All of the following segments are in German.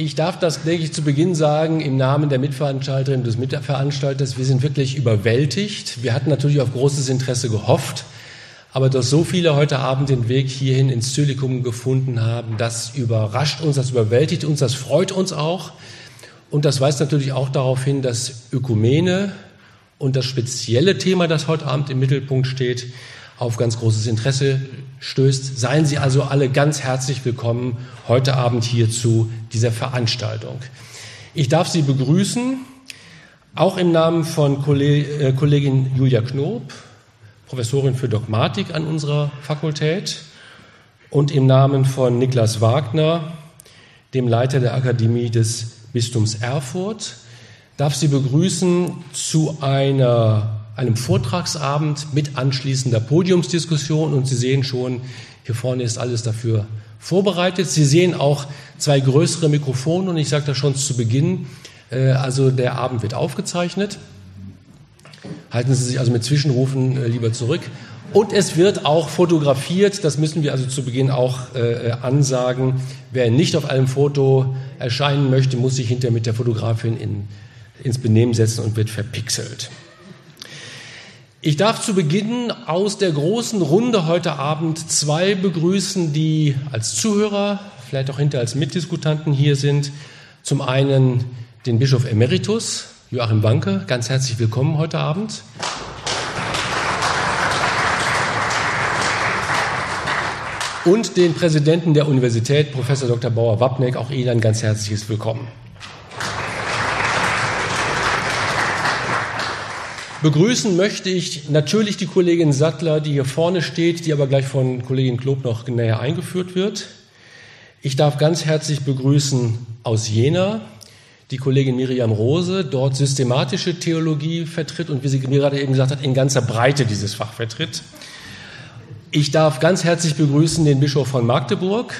Ich darf das, denke ich, zu Beginn sagen, im Namen der Mitveranstalterin des Mitveranstalters. Wir sind wirklich überwältigt. Wir hatten natürlich auf großes Interesse gehofft. Aber dass so viele heute Abend den Weg hierhin ins Zylikum gefunden haben, das überrascht uns, das überwältigt uns, das freut uns auch. Und das weist natürlich auch darauf hin, dass Ökumene und das spezielle Thema, das heute Abend im Mittelpunkt steht, auf ganz großes Interesse stößt. Seien Sie also alle ganz herzlich willkommen heute Abend hier zu dieser Veranstaltung. Ich darf Sie begrüßen, auch im Namen von äh, Kollegin Julia Knob, Professorin für Dogmatik an unserer Fakultät, und im Namen von Niklas Wagner, dem Leiter der Akademie des Bistums Erfurt, darf Sie begrüßen zu einer einem Vortragsabend mit anschließender Podiumsdiskussion. Und Sie sehen schon, hier vorne ist alles dafür vorbereitet. Sie sehen auch zwei größere Mikrofone und ich sage das schon zu Beginn, äh, also der Abend wird aufgezeichnet. Halten Sie sich also mit Zwischenrufen äh, lieber zurück. Und es wird auch fotografiert, das müssen wir also zu Beginn auch äh, ansagen. Wer nicht auf einem Foto erscheinen möchte, muss sich hinterher mit der Fotografin in, ins Benehmen setzen und wird verpixelt. Ich darf zu Beginn aus der großen Runde heute Abend zwei begrüßen, die als Zuhörer, vielleicht auch hinter als Mitdiskutanten hier sind. Zum einen den Bischof Emeritus, Joachim Wanke, ganz herzlich willkommen heute Abend. Und den Präsidenten der Universität, Professor Dr. Bauer-Wapneck, auch Ihnen ein ganz herzliches Willkommen. Begrüßen möchte ich natürlich die Kollegin Sattler, die hier vorne steht, die aber gleich von Kollegin Klob noch näher eingeführt wird. Ich darf ganz herzlich begrüßen aus Jena die Kollegin Miriam Rose, dort systematische Theologie vertritt und wie sie mir gerade eben gesagt hat, in ganzer Breite dieses Fach vertritt. Ich darf ganz herzlich begrüßen den Bischof von Magdeburg,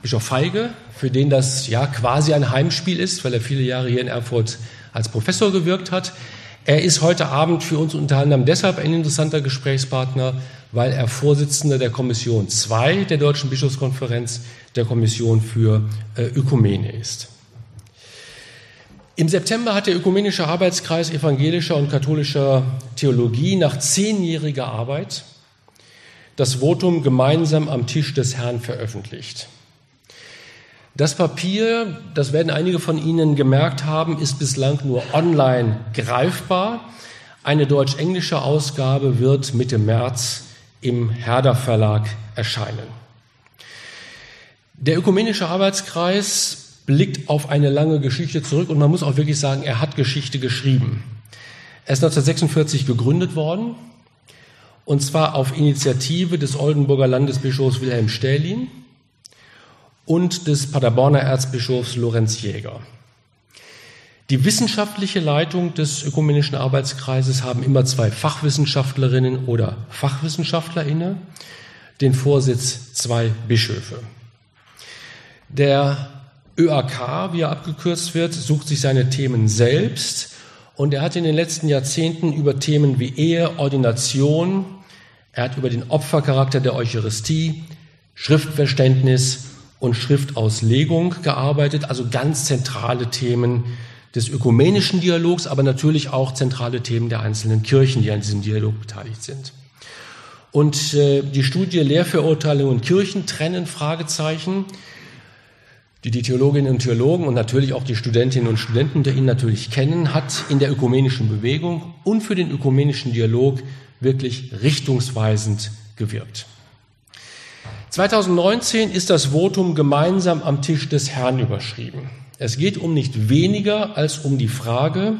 Bischof Feige, für den das ja quasi ein Heimspiel ist, weil er viele Jahre hier in Erfurt als Professor gewirkt hat. Er ist heute Abend für uns unter anderem deshalb ein interessanter Gesprächspartner, weil er Vorsitzender der Kommission 2 der Deutschen Bischofskonferenz, der Kommission für äh, Ökumene ist. Im September hat der Ökumenische Arbeitskreis evangelischer und katholischer Theologie nach zehnjähriger Arbeit das Votum gemeinsam am Tisch des Herrn veröffentlicht. Das Papier, das werden einige von Ihnen gemerkt haben, ist bislang nur online greifbar. Eine deutsch-englische Ausgabe wird Mitte März im Herder Verlag erscheinen. Der Ökumenische Arbeitskreis blickt auf eine lange Geschichte zurück und man muss auch wirklich sagen, er hat Geschichte geschrieben. Er ist 1946 gegründet worden und zwar auf Initiative des Oldenburger Landesbischofs Wilhelm Stählin und des Paderborner Erzbischofs Lorenz Jäger. Die wissenschaftliche Leitung des Ökumenischen Arbeitskreises haben immer zwei Fachwissenschaftlerinnen oder Fachwissenschaftler inne, den Vorsitz zwei Bischöfe. Der ÖAK, wie er abgekürzt wird, sucht sich seine Themen selbst und er hat in den letzten Jahrzehnten über Themen wie Ehe, Ordination, er hat über den Opfercharakter der Eucharistie, Schriftverständnis und Schriftauslegung gearbeitet, also ganz zentrale Themen des ökumenischen Dialogs, aber natürlich auch zentrale Themen der einzelnen Kirchen, die an diesem Dialog beteiligt sind. Und äh, die Studie Lehrverurteilung und Kirchen trennen Fragezeichen, die die Theologinnen und Theologen und natürlich auch die Studentinnen und Studenten der ihn natürlich kennen, hat in der ökumenischen Bewegung und für den ökumenischen Dialog wirklich richtungsweisend gewirkt. 2019 ist das Votum gemeinsam am Tisch des Herrn überschrieben. Es geht um nicht weniger als um die Frage,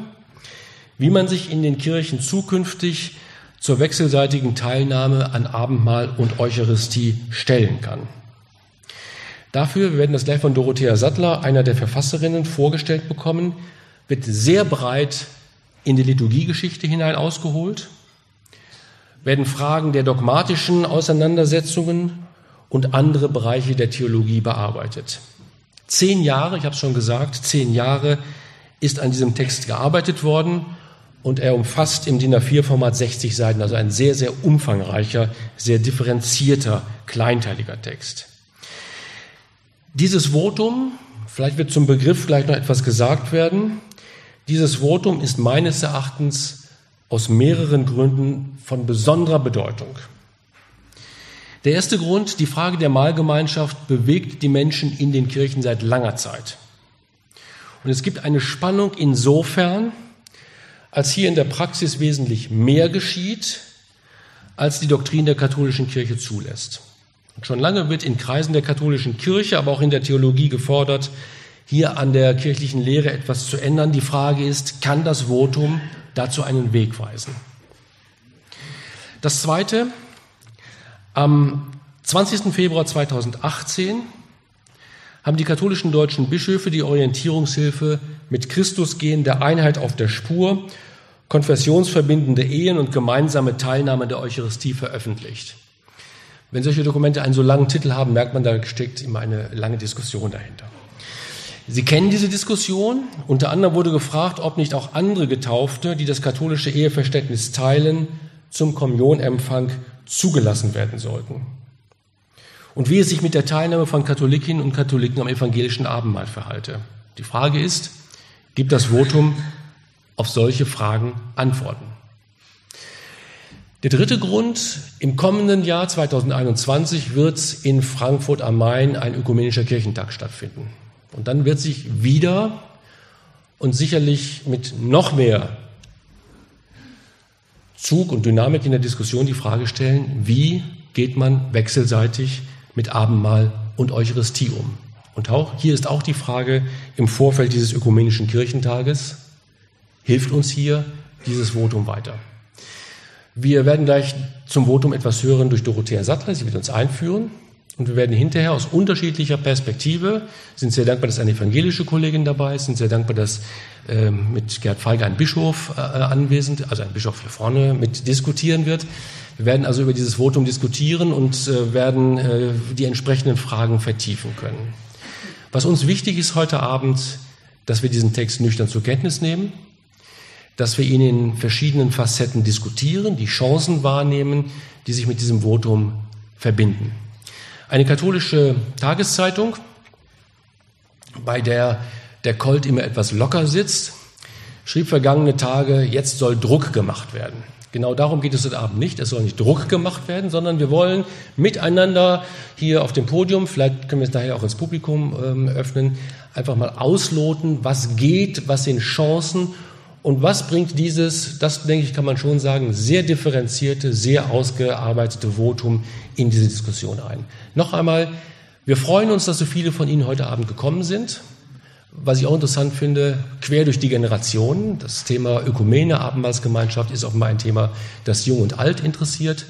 wie man sich in den Kirchen zukünftig zur wechselseitigen Teilnahme an Abendmahl und Eucharistie stellen kann. Dafür, wir werden das gleich von Dorothea Sattler, einer der Verfasserinnen, vorgestellt bekommen, wird sehr breit in die Liturgiegeschichte hinein ausgeholt, werden Fragen der dogmatischen Auseinandersetzungen und andere Bereiche der Theologie bearbeitet. Zehn Jahre, ich habe es schon gesagt, zehn Jahre ist an diesem Text gearbeitet worden und er umfasst im DIN A4-Format 60 Seiten, also ein sehr, sehr umfangreicher, sehr differenzierter, kleinteiliger Text. Dieses Votum Vielleicht wird zum Begriff gleich noch etwas gesagt werden. Dieses Votum ist meines Erachtens aus mehreren Gründen von besonderer Bedeutung. Der erste Grund, die Frage der Mahlgemeinschaft bewegt die Menschen in den Kirchen seit langer Zeit. Und es gibt eine Spannung insofern, als hier in der Praxis wesentlich mehr geschieht, als die Doktrin der katholischen Kirche zulässt. Und schon lange wird in Kreisen der katholischen Kirche, aber auch in der Theologie gefordert, hier an der kirchlichen Lehre etwas zu ändern. Die Frage ist, kann das Votum dazu einen Weg weisen? Das Zweite, am 20. Februar 2018 haben die katholischen deutschen Bischöfe die Orientierungshilfe mit Christus gehen der Einheit auf der Spur, konfessionsverbindende Ehen und gemeinsame Teilnahme der Eucharistie veröffentlicht. Wenn solche Dokumente einen so langen Titel haben, merkt man, da steckt immer eine lange Diskussion dahinter. Sie kennen diese Diskussion. Unter anderem wurde gefragt, ob nicht auch andere Getaufte, die das katholische Eheverständnis teilen, zum Kommunionempfang zugelassen werden sollten. Und wie es sich mit der Teilnahme von Katholikinnen und Katholiken am evangelischen Abendmahl verhalte. Die Frage ist, gibt das Votum auf solche Fragen Antworten? Der dritte Grund, im kommenden Jahr 2021 wird in Frankfurt am Main ein ökumenischer Kirchentag stattfinden. Und dann wird sich wieder und sicherlich mit noch mehr Zug und Dynamik in der Diskussion die Frage stellen, wie geht man wechselseitig mit Abendmahl und Eucharistie um? Und auch, hier ist auch die Frage im Vorfeld dieses ökumenischen Kirchentages, hilft uns hier dieses Votum weiter? Wir werden gleich zum Votum etwas hören durch Dorothea Sattler, sie wird uns einführen. Und wir werden hinterher aus unterschiedlicher Perspektive, sind sehr dankbar, dass eine evangelische Kollegin dabei ist, sind sehr dankbar, dass äh, mit Gerd Feige ein Bischof äh, anwesend, also ein Bischof hier vorne mit diskutieren wird. Wir werden also über dieses Votum diskutieren und äh, werden äh, die entsprechenden Fragen vertiefen können. Was uns wichtig ist heute Abend, dass wir diesen Text nüchtern zur Kenntnis nehmen, dass wir ihn in verschiedenen Facetten diskutieren, die Chancen wahrnehmen, die sich mit diesem Votum verbinden. Eine katholische Tageszeitung, bei der der Colt immer etwas locker sitzt, schrieb vergangene Tage, jetzt soll Druck gemacht werden. Genau darum geht es heute Abend nicht. Es soll nicht Druck gemacht werden, sondern wir wollen miteinander hier auf dem Podium, vielleicht können wir es nachher auch ins Publikum ähm, öffnen, einfach mal ausloten, was geht, was sind Chancen und was bringt dieses, das denke ich, kann man schon sagen, sehr differenzierte, sehr ausgearbeitete Votum in diese Diskussion ein? Noch einmal, wir freuen uns, dass so viele von Ihnen heute Abend gekommen sind. Was ich auch interessant finde, quer durch die Generationen. Das Thema Ökumene, Abendmahlsgemeinschaft ist offenbar ein Thema, das Jung und Alt interessiert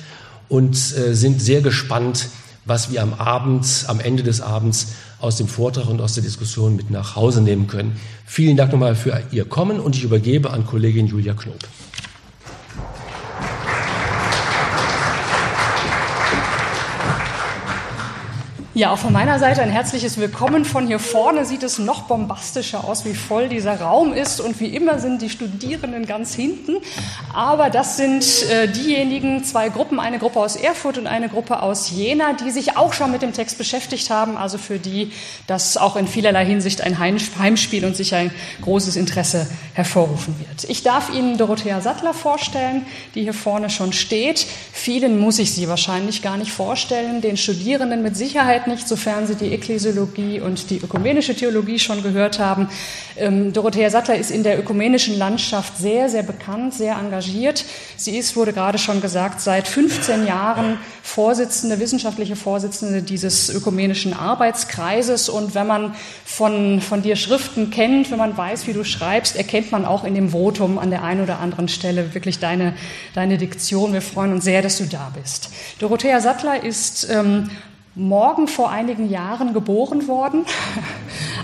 und äh, sind sehr gespannt, was wir am Abend, am Ende des Abends aus dem Vortrag und aus der Diskussion mit nach Hause nehmen können. Vielen Dank nochmal für Ihr Kommen und ich übergebe an Kollegin Julia Knob. Ja, auch von meiner Seite ein herzliches Willkommen. Von hier vorne sieht es noch bombastischer aus, wie voll dieser Raum ist. Und wie immer sind die Studierenden ganz hinten. Aber das sind äh, diejenigen, zwei Gruppen, eine Gruppe aus Erfurt und eine Gruppe aus Jena, die sich auch schon mit dem Text beschäftigt haben. Also für die das auch in vielerlei Hinsicht ein Heimspiel und sicher ein großes Interesse hervorrufen wird. Ich darf Ihnen Dorothea Sattler vorstellen, die hier vorne schon steht. Vielen muss ich sie wahrscheinlich gar nicht vorstellen, den Studierenden mit Sicherheit Sicherheit nicht, sofern Sie die Ekklesiologie und die ökumenische Theologie schon gehört haben. Ähm, Dorothea Sattler ist in der ökumenischen Landschaft sehr, sehr bekannt, sehr engagiert. Sie ist, wurde gerade schon gesagt, seit 15 Jahren Vorsitzende, wissenschaftliche Vorsitzende dieses ökumenischen Arbeitskreises. Und wenn man von, von dir Schriften kennt, wenn man weiß, wie du schreibst, erkennt man auch in dem Votum an der einen oder anderen Stelle wirklich deine, deine Diktion. Wir freuen uns sehr, dass du da bist. Dorothea Sattler ist ähm, morgen vor einigen Jahren geboren worden.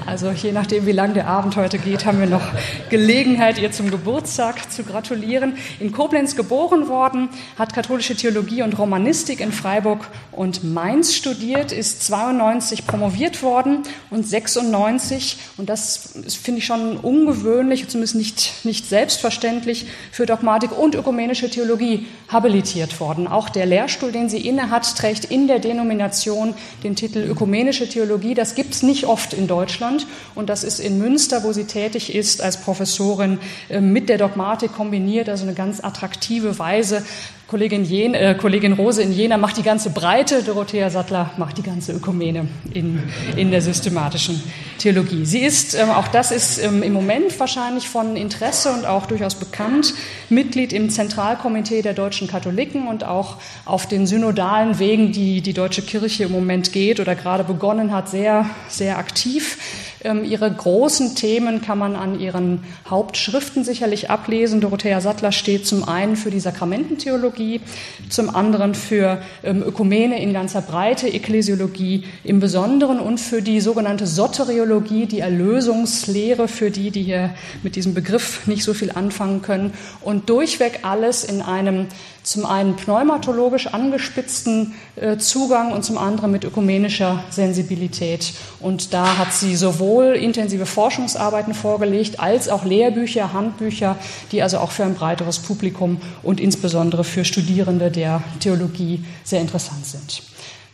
Also je nachdem, wie lang der Abend heute geht, haben wir noch Gelegenheit, ihr zum Geburtstag zu gratulieren. In Koblenz geboren worden, hat katholische Theologie und Romanistik in Freiburg und Mainz studiert, ist 92 promoviert worden und 96, und das finde ich schon ungewöhnlich, zumindest nicht, nicht selbstverständlich, für Dogmatik und ökumenische Theologie habilitiert worden. Auch der Lehrstuhl, den sie innehat, trägt in der Denomination den Titel Ökumenische Theologie. Das gibt es nicht oft in Deutschland. Deutschland. Und das ist in Münster, wo sie tätig ist, als Professorin äh, mit der Dogmatik kombiniert, also eine ganz attraktive Weise, Kollegin, Jen, äh, Kollegin Rose in Jena macht die ganze Breite, Dorothea Sattler macht die ganze Ökumene in, in der systematischen Theologie. Sie ist, ähm, auch das ist ähm, im Moment wahrscheinlich von Interesse und auch durchaus bekannt, Mitglied im Zentralkomitee der deutschen Katholiken und auch auf den synodalen Wegen, die die deutsche Kirche im Moment geht oder gerade begonnen hat, sehr, sehr aktiv. Ähm, ihre großen Themen kann man an ihren Hauptschriften sicherlich ablesen. Dorothea Sattler steht zum einen für die Sakramententheologie, zum anderen für ähm, Ökumene in ganzer Breite, Ekklesiologie im Besonderen und für die sogenannte Soteriologie, die Erlösungslehre für die, die hier mit diesem Begriff nicht so viel anfangen können. Und durchweg alles in einem zum einen pneumatologisch angespitzten äh, Zugang und zum anderen mit ökumenischer Sensibilität. Und da hat sie sowohl intensive Forschungsarbeiten vorgelegt als auch Lehrbücher, Handbücher, die also auch für ein breiteres Publikum und insbesondere für Studierende der Theologie sehr interessant sind.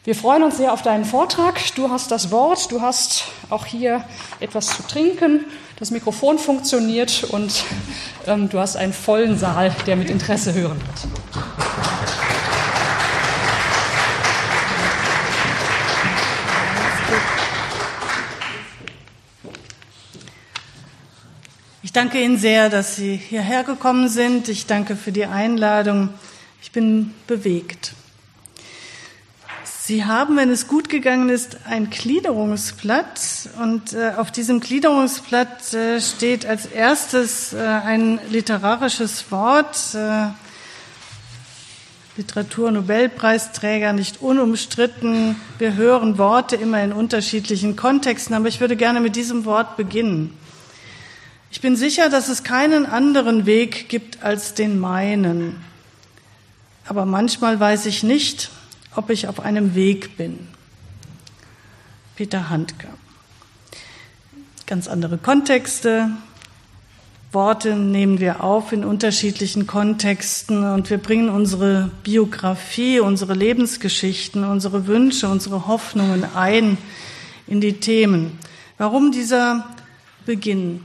Wir freuen uns sehr auf deinen Vortrag. Du hast das Wort, du hast auch hier etwas zu trinken das Mikrofon funktioniert und ähm, du hast einen vollen Saal, der mit Interesse hören wird. Ich danke Ihnen sehr, dass Sie hierher gekommen sind. Ich danke für die Einladung. Ich bin bewegt. Sie haben, wenn es gut gegangen ist, ein Gliederungsblatt und äh, auf diesem Gliederungsblatt äh, steht als erstes äh, ein literarisches Wort, äh, Literaturnobelpreisträger nicht unumstritten. Wir hören Worte immer in unterschiedlichen Kontexten, aber ich würde gerne mit diesem Wort beginnen. Ich bin sicher, dass es keinen anderen Weg gibt als den meinen. Aber manchmal weiß ich nicht, ob ich auf einem Weg bin. Peter Handke. Ganz andere Kontexte. Worte nehmen wir auf in unterschiedlichen Kontexten und wir bringen unsere Biografie, unsere Lebensgeschichten, unsere Wünsche, unsere Hoffnungen ein in die Themen. Warum dieser Beginn?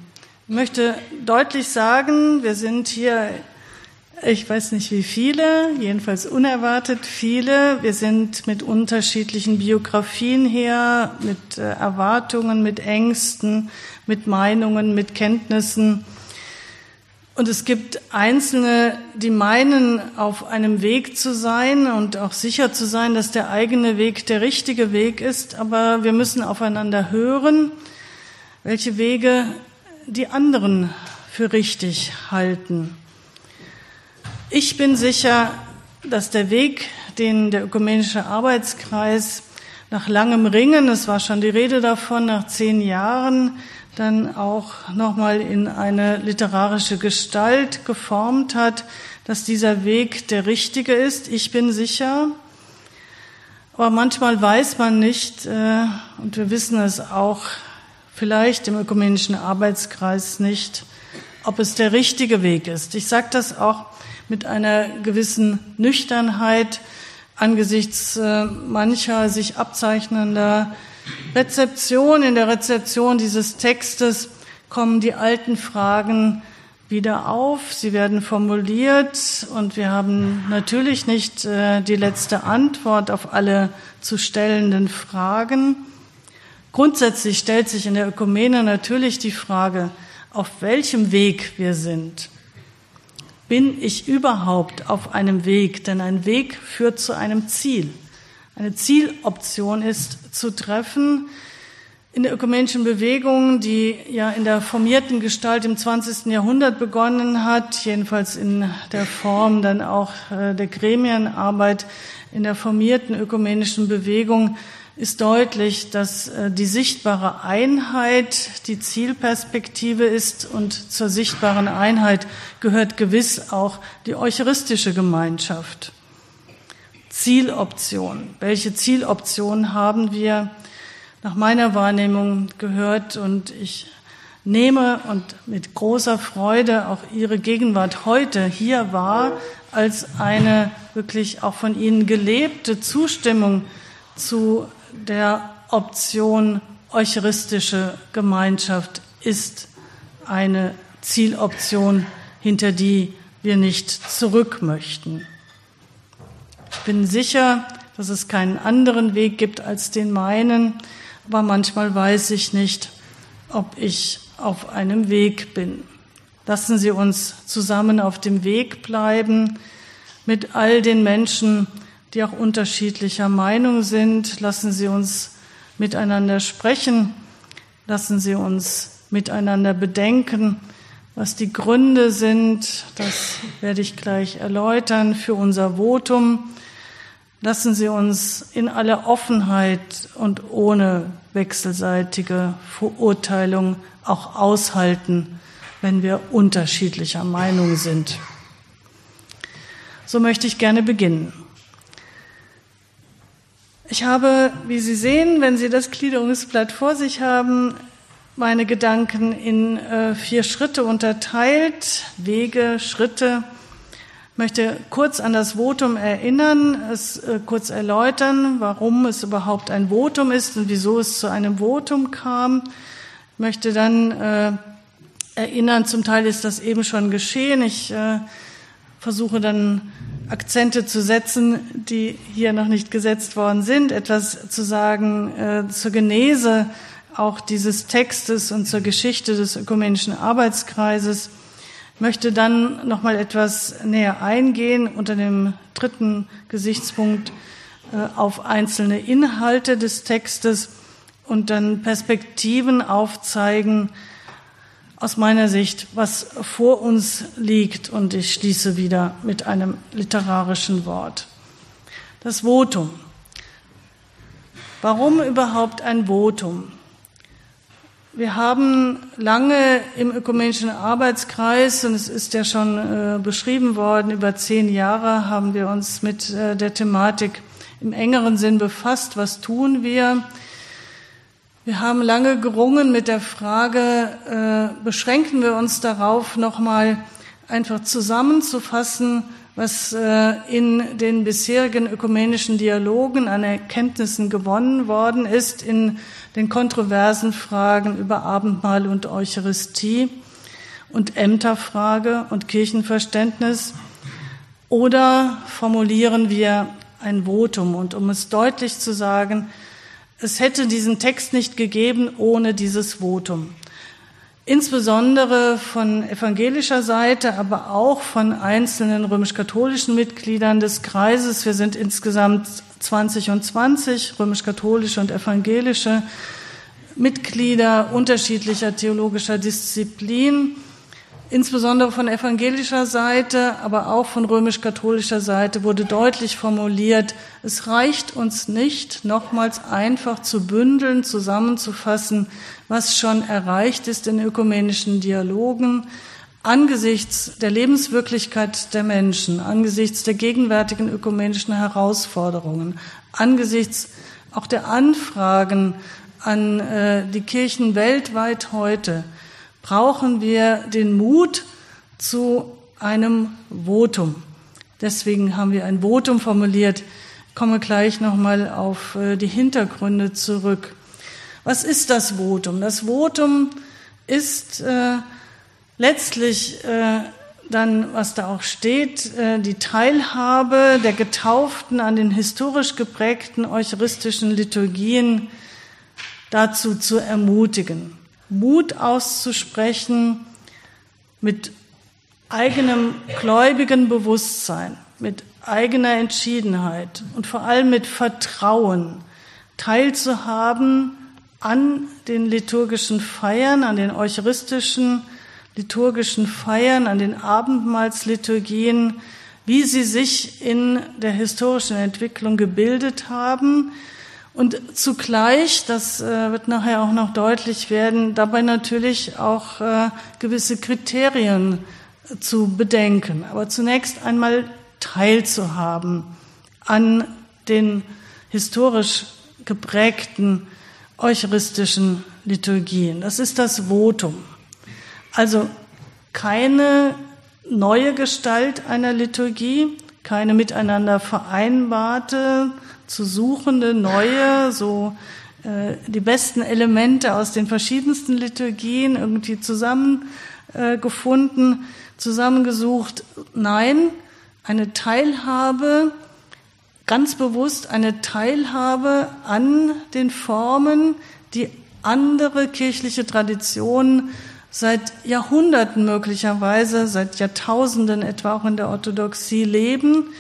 Ich möchte deutlich sagen, wir sind hier ich weiß nicht wie viele, jedenfalls unerwartet viele. Wir sind mit unterschiedlichen Biografien her, mit äh, Erwartungen, mit Ängsten, mit Meinungen, mit Kenntnissen. Und es gibt Einzelne, die meinen, auf einem Weg zu sein und auch sicher zu sein, dass der eigene Weg der richtige Weg ist. Aber wir müssen aufeinander hören, welche Wege die anderen für richtig halten. Ich bin sicher, dass der Weg, den der Ökumenische Arbeitskreis nach langem Ringen, es war schon die Rede davon, nach zehn Jahren dann auch nochmal in eine literarische Gestalt geformt hat, dass dieser Weg der richtige ist. Ich bin sicher. Aber manchmal weiß man nicht, äh, und wir wissen es auch vielleicht im Ökumenischen Arbeitskreis nicht, ob es der richtige Weg ist. Ich sage das auch mit einer gewissen Nüchternheit angesichts äh, mancher sich abzeichnender Rezeption. In der Rezeption dieses Textes kommen die alten Fragen wieder auf. Sie werden formuliert und wir haben natürlich nicht äh, die letzte Antwort auf alle zu stellenden Fragen. Grundsätzlich stellt sich in der Ökumene natürlich die Frage, auf welchem Weg wir sind. Bin ich überhaupt auf einem Weg? Denn ein Weg führt zu einem Ziel. Eine Zieloption ist zu treffen. In der ökumenischen Bewegung, die ja in der formierten Gestalt im 20. Jahrhundert begonnen hat, jedenfalls in der Form dann auch äh, der Gremienarbeit in der formierten ökumenischen Bewegung, ist deutlich, dass äh, die sichtbare Einheit die Zielperspektive ist und zur sichtbaren Einheit gehört gewiss auch die eucharistische Gemeinschaft. Zieloption. Welche Zieloption haben wir nach meiner Wahrnehmung gehört und ich nehme und mit großer Freude auch Ihre Gegenwart heute hier wahr als eine wirklich auch von Ihnen gelebte Zustimmung zu der Option eucharistische Gemeinschaft ist eine Zieloption, hinter die wir nicht zurück möchten. Ich bin sicher, dass es keinen anderen Weg gibt als den meinen, aber manchmal weiß ich nicht, ob ich auf einem Weg bin. Lassen Sie uns zusammen auf dem Weg bleiben mit all den Menschen, die auch unterschiedlicher Meinung sind. Lassen Sie uns miteinander sprechen. Lassen Sie uns miteinander bedenken, was die Gründe sind. Das werde ich gleich erläutern für unser Votum. Lassen Sie uns in aller Offenheit und ohne wechselseitige Verurteilung auch aushalten, wenn wir unterschiedlicher Meinung sind. So möchte ich gerne beginnen. Ich habe, wie Sie sehen, wenn Sie das Gliederungsblatt vor sich haben, meine Gedanken in äh, vier Schritte unterteilt, Wege, Schritte. Ich möchte kurz an das Votum erinnern, es äh, kurz erläutern, warum es überhaupt ein Votum ist und wieso es zu einem Votum kam. Ich möchte dann äh, erinnern, zum Teil ist das eben schon geschehen. Ich äh, versuche dann Akzente zu setzen, die hier noch nicht gesetzt worden sind, etwas zu sagen äh, zur Genese auch dieses Textes und zur Geschichte des ökumenischen Arbeitskreises. Ich möchte dann noch mal etwas näher eingehen unter dem dritten Gesichtspunkt äh, auf einzelne Inhalte des Textes und dann Perspektiven aufzeigen, aus meiner Sicht, was vor uns liegt. Und ich schließe wieder mit einem literarischen Wort. Das Votum. Warum überhaupt ein Votum? Wir haben lange im ökumenischen Arbeitskreis, und es ist ja schon äh, beschrieben worden, über zehn Jahre haben wir uns mit äh, der Thematik im engeren Sinn befasst. Was tun wir? Wir haben lange gerungen mit der Frage, äh, beschränken wir uns darauf, nochmal einfach zusammenzufassen, was äh, in den bisherigen ökumenischen Dialogen an Erkenntnissen gewonnen worden ist in den kontroversen Fragen über Abendmahl und Eucharistie und Ämterfrage und Kirchenverständnis. Oder formulieren wir ein Votum? Und um es deutlich zu sagen, es hätte diesen Text nicht gegeben ohne dieses Votum. Insbesondere von evangelischer Seite, aber auch von einzelnen römisch-katholischen Mitgliedern des Kreises. Wir sind insgesamt 20 und 20 römisch-katholische und evangelische Mitglieder unterschiedlicher theologischer Disziplinen Insbesondere von evangelischer Seite, aber auch von römisch-katholischer Seite wurde deutlich formuliert, es reicht uns nicht, nochmals einfach zu bündeln, zusammenzufassen, was schon erreicht ist in ökumenischen Dialogen, angesichts der Lebenswirklichkeit der Menschen, angesichts der gegenwärtigen ökumenischen Herausforderungen, angesichts auch der Anfragen an äh, die Kirchen weltweit heute, brauchen wir den Mut zu einem Votum. Deswegen haben wir ein Votum formuliert. Ich komme gleich nochmal auf äh, die Hintergründe zurück. Was ist das Votum? Das Votum ist äh, letztlich äh, dann, was da auch steht, äh, die Teilhabe der Getauften an den historisch geprägten eucharistischen Liturgien dazu zu ermutigen. Mut auszusprechen mit eigenem gläubigen Bewusstsein, mit eigener Entschiedenheit und vor allem mit Vertrauen teilzuhaben an den liturgischen Feiern, an den eucharistischen liturgischen Feiern, an den Abendmahlsliturgien, wie sie sich in der historischen Entwicklung gebildet haben, und zugleich, das äh, wird nachher auch noch deutlich werden, dabei natürlich auch äh, gewisse Kriterien zu bedenken. Aber zunächst einmal teilzuhaben an den historisch geprägten eucharistischen Liturgien. Das ist das Votum. Also keine neue Gestalt einer Liturgie, keine miteinander vereinbarte, zu suchende, neue, so äh, die besten Elemente aus den verschiedensten Liturgien irgendwie zusammengefunden, zusammengesucht. Nein, eine Teilhabe, ganz bewusst eine Teilhabe an den Formen, die andere kirchliche Traditionen seit Jahrhunderten möglicherweise, seit Jahrtausenden etwa auch in der Orthodoxie leben.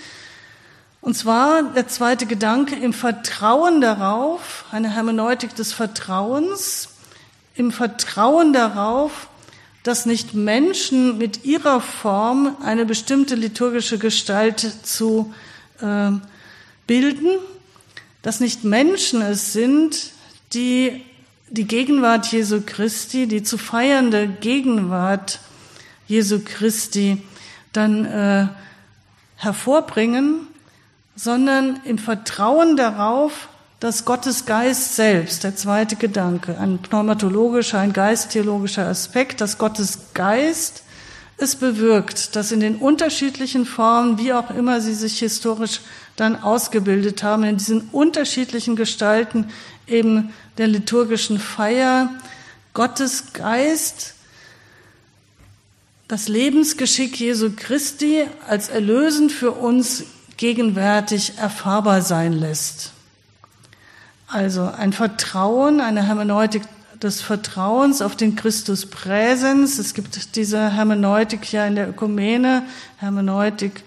Und zwar der zweite Gedanke im Vertrauen darauf, eine Hermeneutik des Vertrauens, im Vertrauen darauf, dass nicht Menschen mit ihrer Form eine bestimmte liturgische Gestalt zu äh, bilden, dass nicht Menschen es sind, die die Gegenwart Jesu Christi, die zu feiernde Gegenwart Jesu Christi dann äh, hervorbringen, sondern im Vertrauen darauf, dass Gottes Geist selbst, der zweite Gedanke, ein pneumatologischer, ein geisttheologischer Aspekt, dass Gottes Geist es bewirkt, dass in den unterschiedlichen Formen, wie auch immer sie sich historisch dann ausgebildet haben, in diesen unterschiedlichen Gestalten eben der liturgischen Feier, Gottes Geist das Lebensgeschick Jesu Christi als erlösend für uns gegenwärtig erfahrbar sein lässt. Also ein Vertrauen, eine Hermeneutik des Vertrauens auf den Christus Präsens. Es gibt diese Hermeneutik ja in der Ökumene, Hermeneutik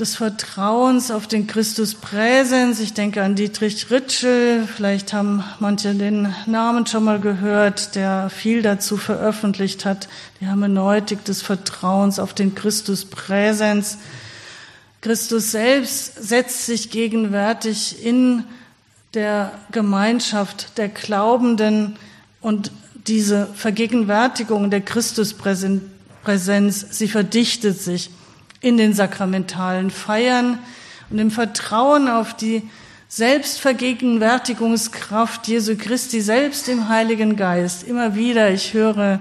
des Vertrauens auf den Christus Präsens. Ich denke an Dietrich Ritschel, vielleicht haben manche den Namen schon mal gehört, der viel dazu veröffentlicht hat, die Hermeneutik des Vertrauens auf den Christus Präsens. Christus selbst setzt sich gegenwärtig in der Gemeinschaft der Glaubenden und diese Vergegenwärtigung der Christuspräsenz, sie verdichtet sich in den sakramentalen Feiern und im Vertrauen auf die Selbstvergegenwärtigungskraft Jesu Christi selbst im Heiligen Geist. Immer wieder, ich höre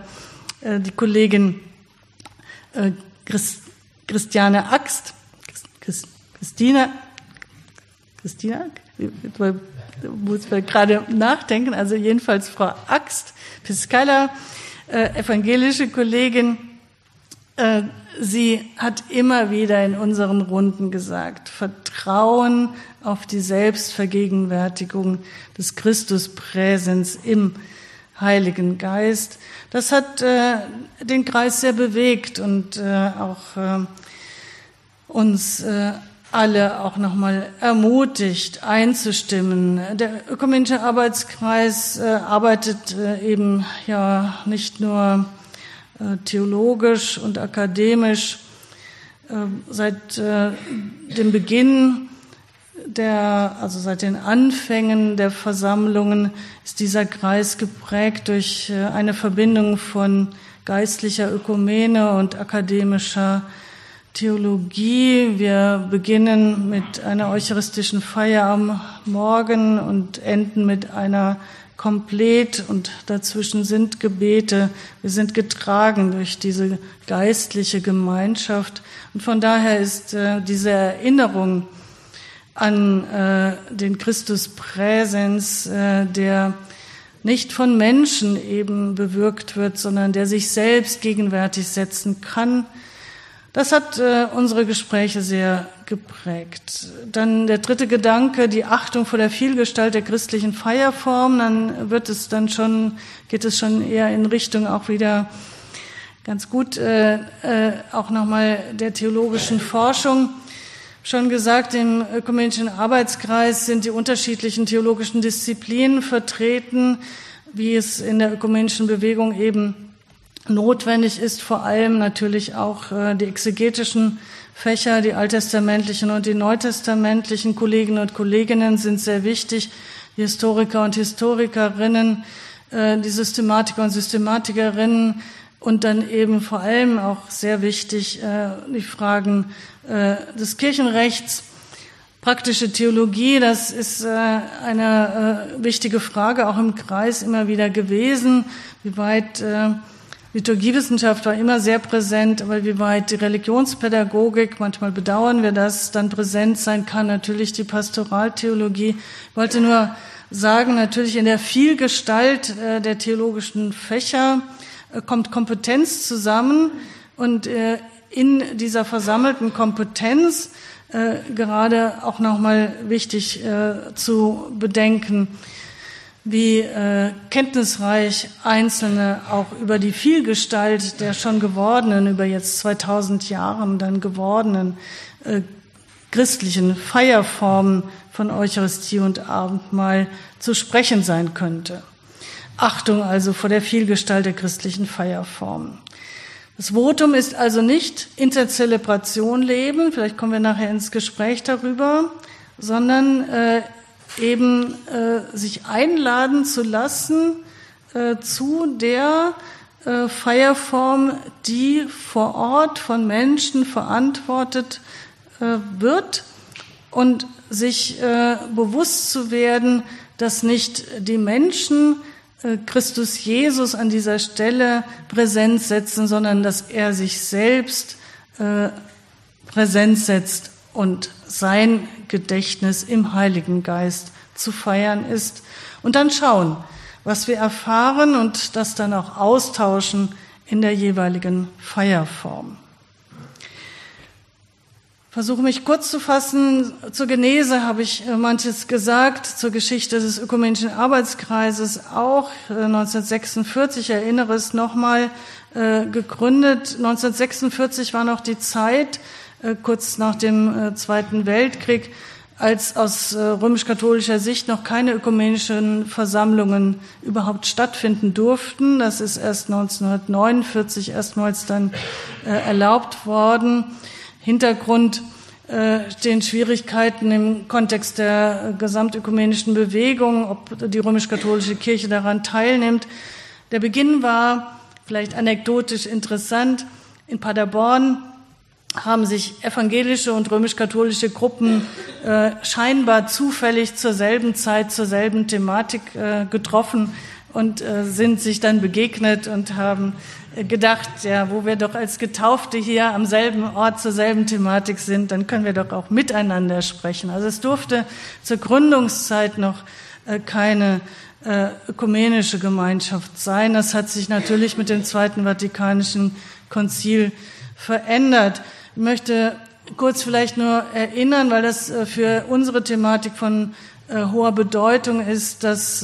äh, die Kollegin äh, Christ, Christiane Axt, Christ, Christina, Christina, muss man gerade nachdenken, also jedenfalls Frau Axt, Piscala, äh, evangelische Kollegin, äh, sie hat immer wieder in unseren Runden gesagt, Vertrauen auf die Selbstvergegenwärtigung des Christuspräsens im Heiligen Geist. Das hat äh, den Kreis sehr bewegt und äh, auch äh, uns äh, alle auch nochmal ermutigt, einzustimmen. Der ökumenische Arbeitskreis äh, arbeitet äh, eben ja nicht nur theologisch und akademisch. Äh, seit äh, dem Beginn der, also seit den Anfängen der Versammlungen ist dieser Kreis geprägt durch eine Verbindung von geistlicher Ökumene und akademischer Theologie. Wir beginnen mit einer eucharistischen Feier am Morgen und enden mit einer komplett und dazwischen sind Gebete. Wir sind getragen durch diese geistliche Gemeinschaft. Und von daher ist äh, diese Erinnerung an äh, den Christus Präsens, äh, der nicht von Menschen eben bewirkt wird, sondern der sich selbst gegenwärtig setzen kann, das hat äh, unsere Gespräche sehr geprägt. Dann der dritte Gedanke, die Achtung vor der Vielgestalt der christlichen Feierform. Dann wird es dann schon, geht es schon eher in Richtung auch wieder ganz gut, äh, äh, auch nochmal der theologischen Forschung. Schon gesagt, im ökumenischen Arbeitskreis sind die unterschiedlichen theologischen Disziplinen vertreten, wie es in der ökumenischen Bewegung eben Notwendig ist vor allem natürlich auch äh, die exegetischen Fächer, die alttestamentlichen und die neutestamentlichen Kolleginnen und Kolleginnen sind sehr wichtig. Die Historiker und Historikerinnen, äh, die Systematiker und Systematikerinnen und dann eben vor allem auch sehr wichtig äh, die Fragen des Kirchenrechts, praktische Theologie. Das ist eine wichtige Frage auch im Kreis immer wieder gewesen, wie weit Liturgiewissenschaft war immer sehr präsent, aber wie weit die Religionspädagogik, manchmal bedauern wir das, dann präsent sein kann, natürlich die Pastoraltheologie. Ich wollte nur sagen natürlich in der Vielgestalt äh, der theologischen Fächer äh, kommt Kompetenz zusammen. Und äh, in dieser versammelten Kompetenz gerade auch nochmal wichtig zu bedenken, wie kenntnisreich Einzelne auch über die Vielgestalt der schon gewordenen, über jetzt 2000 Jahren dann gewordenen christlichen Feierformen von Eucharistie und Abendmahl zu sprechen sein könnte. Achtung also vor der Vielgestalt der christlichen Feierformen. Das Votum ist also nicht Interzelebration leben, vielleicht kommen wir nachher ins Gespräch darüber, sondern äh, eben äh, sich einladen zu lassen äh, zu der äh, Feierform, die vor Ort von Menschen verantwortet äh, wird und sich äh, bewusst zu werden, dass nicht die Menschen äh, Christus Jesus an dieser Stelle präsent setzen, sondern dass er sich selbst präsent setzt und sein Gedächtnis im Heiligen Geist zu feiern ist. Und dann schauen, was wir erfahren und das dann auch austauschen in der jeweiligen Feierform versuche mich kurz zu fassen. Zur Genese habe ich äh, manches gesagt, zur Geschichte des Ökumenischen Arbeitskreises auch. 1946, äh, erinnere es nochmal, äh, gegründet. 1946 war noch die Zeit, kurz nach dem Zweiten Weltkrieg, als aus römisch-katholischer Sicht noch keine ökumenischen Versammlungen überhaupt stattfinden durften. Das ist erst 1949 erstmals dann erlaubt worden. Hintergrund äh, stehen Schwierigkeiten im Kontext der gesamtökumenischen Bewegung, ob die römisch-katholische Kirche daran teilnimmt. Der Beginn war vielleicht anekdotisch interessant. In Paderborn haben sich evangelische und römisch-katholische Gruppen äh, scheinbar zufällig zur selben Zeit, zur selben Thematik äh, getroffen und äh, sind sich dann begegnet und haben gedacht, ja, wo wir doch als Getaufte hier am selben Ort zur selben Thematik sind, dann können wir doch auch miteinander sprechen. Also es durfte zur Gründungszeit noch äh, keine äh, ökumenische Gemeinschaft sein. Das hat sich natürlich mit dem Zweiten Vatikanischen Konzil verändert. Ich möchte kurz vielleicht nur erinnern, weil das äh, für unsere Thematik von hoher Bedeutung ist, dass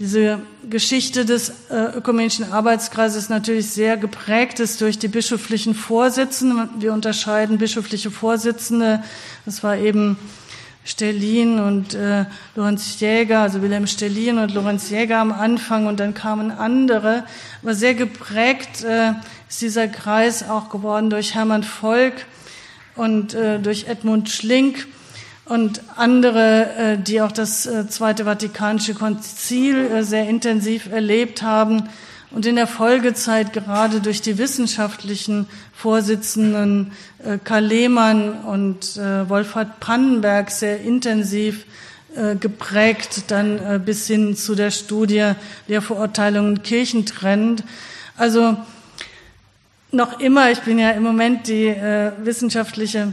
diese Geschichte des äh, ökumenischen Arbeitskreises natürlich sehr geprägt ist durch die bischöflichen Vorsitzenden. Wir unterscheiden bischöfliche Vorsitzende, das war eben Stellin und äh, Lorenz Jäger, also Wilhelm Stellin und Lorenz Jäger am Anfang und dann kamen andere. Aber sehr geprägt äh, ist dieser Kreis auch geworden durch Hermann Volk und äh, durch Edmund Schlink und andere, äh, die auch das äh, Zweite Vatikanische Konzil äh, sehr intensiv erlebt haben und in der Folgezeit gerade durch die wissenschaftlichen Vorsitzenden Karl Lehmann und Wolfhard Pannenberg sehr intensiv geprägt, dann bis hin zu der Studie der Verurteilungen Kirchentrend. Also noch immer, ich bin ja im Moment die wissenschaftliche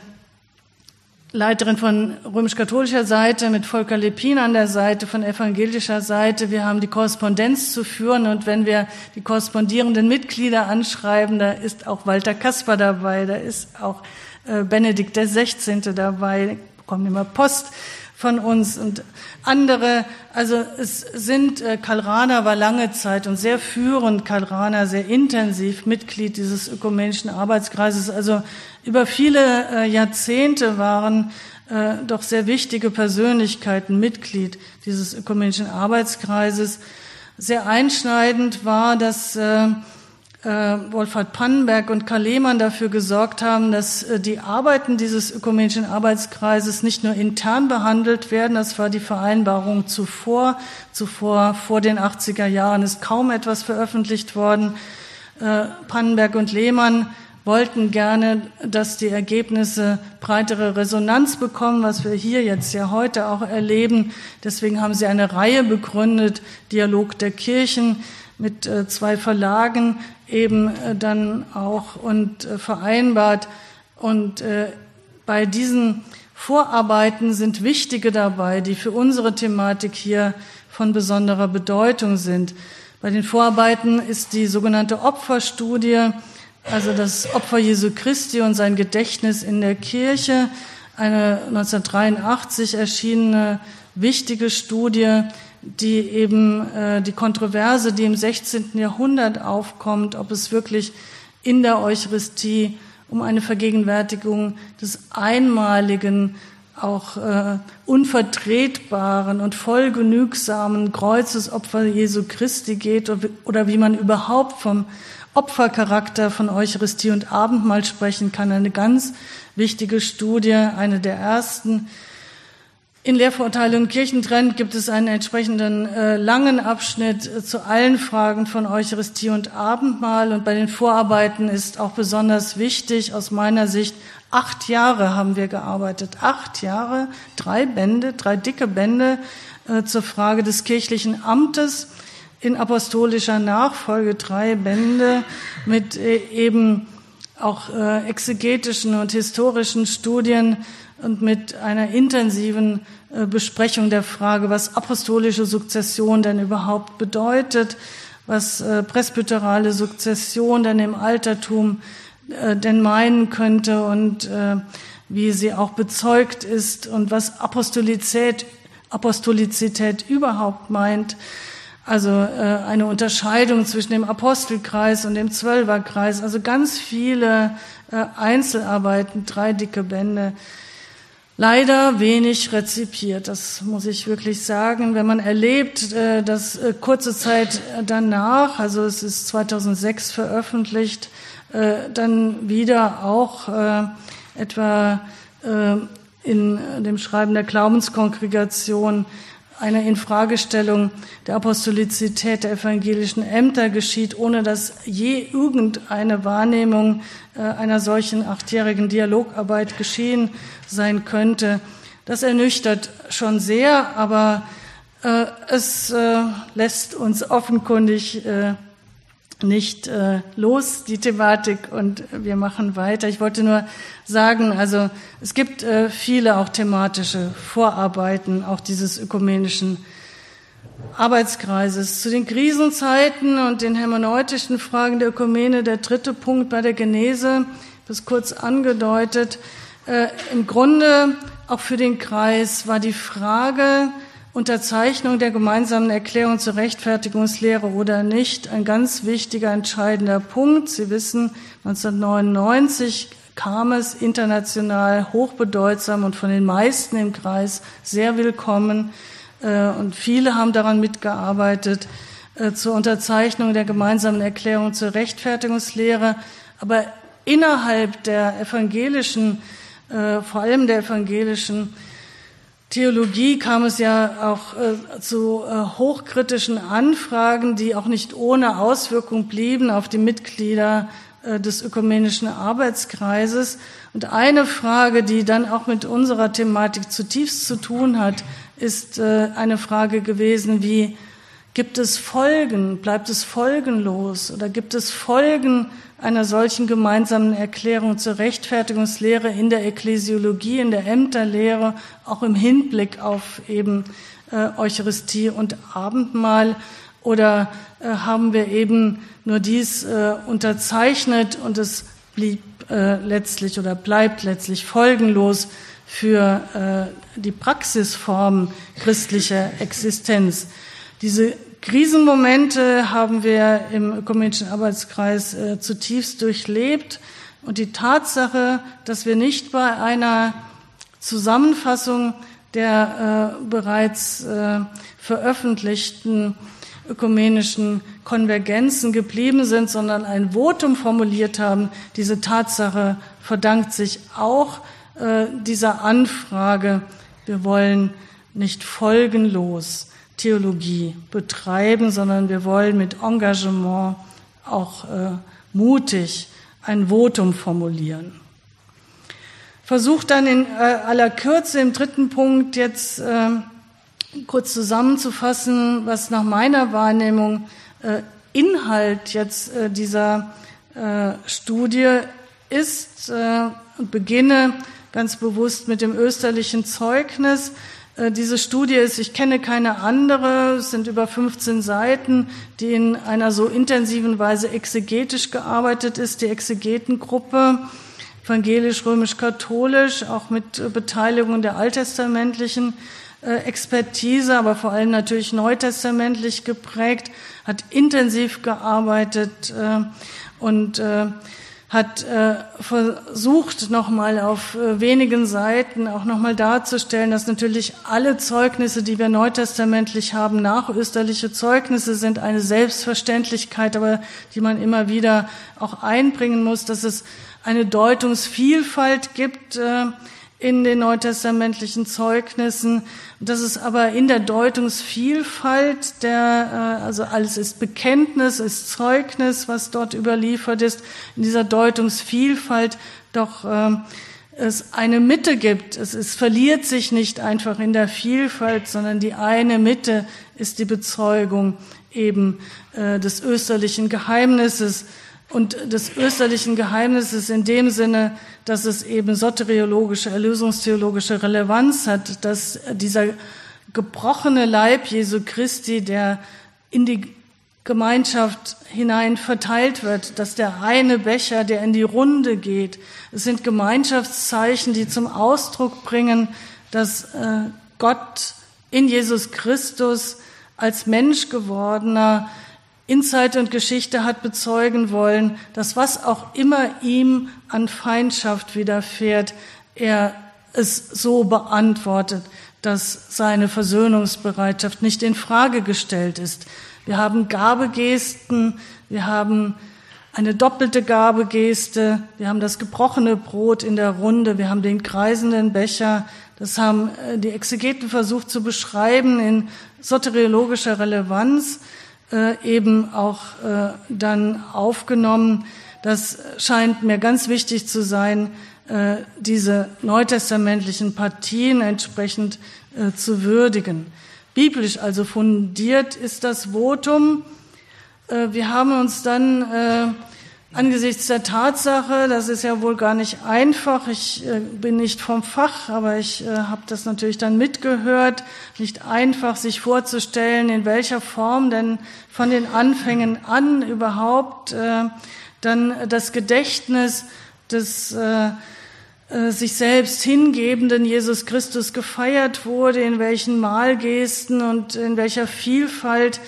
Leiterin von römisch-katholischer Seite mit Volker Lepin an der Seite, von evangelischer Seite. Wir haben die Korrespondenz zu führen und wenn wir die korrespondierenden Mitglieder anschreiben, da ist auch Walter Kasper dabei, da ist auch äh, Benedikt der 16. dabei, bekommen immer Post von uns und andere. Also es sind, äh, Karl Rahner war lange Zeit und sehr führend, Karl Rahner sehr intensiv Mitglied dieses ökumenischen Arbeitskreises. Also über viele äh, Jahrzehnte waren äh, doch sehr wichtige Persönlichkeiten Mitglied dieses ökumenischen Arbeitskreises. Sehr einschneidend war, dass äh, äh, Wolfhard Pannenberg und Karl Lehmann dafür gesorgt haben, dass äh, die Arbeiten dieses ökumenischen Arbeitskreises nicht nur intern behandelt werden, das war die Vereinbarung zuvor. Zuvor, vor den 80er Jahren, ist kaum etwas veröffentlicht worden. Äh, Pannenberg und Lehmann wollten gerne, dass die Ergebnisse breitere Resonanz bekommen, was wir hier jetzt ja heute auch erleben. Deswegen haben sie eine Reihe begründet, Dialog der Kirchen mit zwei Verlagen, eben äh, dann auch und äh, vereinbart. Und äh, bei diesen Vorarbeiten sind wichtige dabei, die für unsere Thematik hier von besonderer Bedeutung sind. Bei den Vorarbeiten ist die sogenannte Opferstudie, also das Opfer Jesu Christi und sein Gedächtnis in der Kirche, eine 1983 erschienene wichtige Studie, die eben äh, die Kontroverse, die im 16. Jahrhundert aufkommt, ob es wirklich in der Eucharistie um eine Vergegenwärtigung des einmaligen, auch äh, unvertretbaren und vollgenügsamen Kreuzesopfer Jesu Christi geht oder, oder wie man überhaupt vom Opfercharakter von Eucharistie und Abendmahl sprechen kann. Eine ganz wichtige Studie, eine der ersten, in Lehrverurteilung und Kirchentrend gibt es einen entsprechenden äh, langen Abschnitt äh, zu allen Fragen von Eucharistie und Abendmahl. Und bei den Vorarbeiten ist auch besonders wichtig aus meiner Sicht, acht Jahre haben wir gearbeitet. Acht Jahre, drei Bände, drei dicke Bände äh, zur Frage des kirchlichen Amtes in apostolischer Nachfolge, drei Bände mit äh, eben auch äh, exegetischen und historischen Studien und mit einer intensiven Besprechung der Frage, was apostolische Sukzession denn überhaupt bedeutet, was äh, presbyterale Sukzession denn im Altertum äh, denn meinen könnte und wie sie auch bezeugt ist und was Apostolizität, Apostolizität überhaupt meint. Also eine Unterscheidung zwischen dem Apostelkreis und dem Zwölferkreis. Also ganz viele Einzelarbeiten, drei dicke Bände leider wenig rezipiert. Das muss ich wirklich sagen. Wenn man erlebt, äh, dass äh, kurze Zeit danach, also es ist 2006 veröffentlicht, äh, dann wieder auch etwa in dem Schreiben der Glaubenskongregation eine Infragestellung der Apostolizität der evangelischen Ämter geschieht, ohne dass je irgendeine Wahrnehmung einer solchen achtjährigen Dialogarbeit geschehen sein könnte. Das ernüchtert schon sehr, aber äh, es äh, lässt uns offenkundig äh, nicht äh, los, die Thematik, und wir machen weiter. Ich wollte nur sagen, also es gibt äh, viele auch thematische Vorarbeiten, auch dieses ökumenischen Arbeitskreises. Zu den Krisenzeiten und den hermeneutischen Fragen der Ökumene, der dritte Punkt bei der Genese, das kurz angedeutet, äh, Im Grunde auch für den Kreis war die Frage Unterzeichnung der gemeinsamen Erklärung zur Rechtfertigungslehre oder nicht ein ganz wichtiger, entscheidender Punkt. Sie wissen, 1999 kam es international hochbedeutsam und von den meisten im Kreis sehr willkommen. Äh, und viele haben daran mitgearbeitet äh, zur Unterzeichnung der gemeinsamen Erklärung zur Rechtfertigungslehre. Aber innerhalb der evangelischen äh, vor allem der evangelischen Theologie kam es ja auch äh, zu äh, hochkritischen Anfragen, die auch nicht ohne Auswirkung blieben auf die Mitglieder äh, des ökumenischen Arbeitskreises. Und eine Frage, die dann auch mit unserer Thematik zutiefst zu tun hat, ist äh, eine Frage gewesen, wie gibt es Folgen, bleibt es folgenlos oder gibt es Folgen einer solchen gemeinsamen Erklärung zur Rechtfertigungslehre in der Ekklesiologie, in der Ämterlehre, auch im Hinblick auf eben äh, Eucharistie und Abendmahl? Oder äh, haben wir eben nur dies äh, unterzeichnet und es blieb äh, letztlich oder bleibt letztlich folgenlos für äh, die Praxisform christlicher Existenz? Diese Krisenmomente haben wir im ökumenischen Arbeitskreis äh, zutiefst durchlebt. Und die Tatsache, dass wir nicht bei einer Zusammenfassung der äh, bereits äh, veröffentlichten ökumenischen Konvergenzen geblieben sind, sondern ein Votum formuliert haben, diese Tatsache verdankt sich auch äh, dieser Anfrage, wir wollen nicht folgenlos Theologie betreiben, sondern wir wollen mit Engagement auch äh, mutig ein Votum formulieren. Versucht dann in äh, aller Kürze im dritten Punkt jetzt äh, kurz zusammenzufassen, was nach meiner Wahrnehmung äh, Inhalt jetzt äh, dieser äh, Studie ist und beginne ganz bewusst mit dem österlichen Zeugnis. Äh, diese Studie ist, ich kenne keine andere, es sind über 15 Seiten, die in einer so intensiven Weise exegetisch gearbeitet ist, die Exegetengruppe, evangelisch-römisch-katholisch, auch mit Beteiligung der alttestamentlichen äh, Expertise, aber vor allem natürlich neutestamentlich geprägt, hat intensiv gearbeitet äh, und hat äh, versucht, nochmal auf äh, wenigen Seiten auch nochmal darzustellen, dass natürlich alle Zeugnisse, die wir neutestamentlich haben, nachösterliche Zeugnisse sind eine Selbstverständlichkeit, aber die man immer wieder auch einbringen muss, dass es eine Deutungsvielfalt gibt. Äh, in den neutestamentlichen Zeugnissen. Das ist aber in der Deutungsvielfalt der, äh, also alles ist Bekenntnis, ist Zeugnis, was dort überliefert ist, in dieser Deutungsvielfalt doch äh, es eine Mitte gibt. Es, es verliert sich nicht einfach in der Vielfalt, sondern die eine Mitte ist die Bezeugung eben äh, des österlichen Geheimnisses und des österlichen Geheimnisses in dem Sinne, dass es eben soteriologische, erlösungstheologische Relevanz hat, dass dieser gebrochene Leib Jesu Christi, der in die Gemeinschaft hinein verteilt wird, dass der eine Becher, der in die Runde geht, es sind Gemeinschaftszeichen, die zum Ausdruck bringen, dass äh, Gott in Jesus Christus als Mensch gewordener in Zeit und Geschichte hat bezeugen wollen, dass was auch immer ihm an Feindschaft widerfährt, er es so beantwortet, dass seine Versöhnungsbereitschaft nicht in Frage gestellt ist. Wir haben Gabegesten, wir haben eine doppelte Gabegeste, wir haben das gebrochene Brot in der Runde, wir haben den kreisenden Becher. Das haben äh, die Exegeten versucht zu beschreiben in soteriologischer Relevanz äh, eben auch äh, dann aufgenommen. Das scheint mir ganz wichtig zu sein, äh, diese neutestamentlichen Partien entsprechend äh, zu würdigen. Biblisch also fundiert ist das Votum. Äh, wir haben uns dann äh, Angesichts der Tatsache, das ist ja wohl gar nicht einfach, ich äh, bin nicht vom Fach, aber ich äh, habe das natürlich dann mitgehört, nicht einfach sich vorzustellen, in welcher Form denn von den Anfängen an überhaupt äh, dann das Gedächtnis des äh, äh, sich selbst hingebenden Jesus Christus gefeiert wurde, in welchen Mahlgesten und in welcher Vielfalt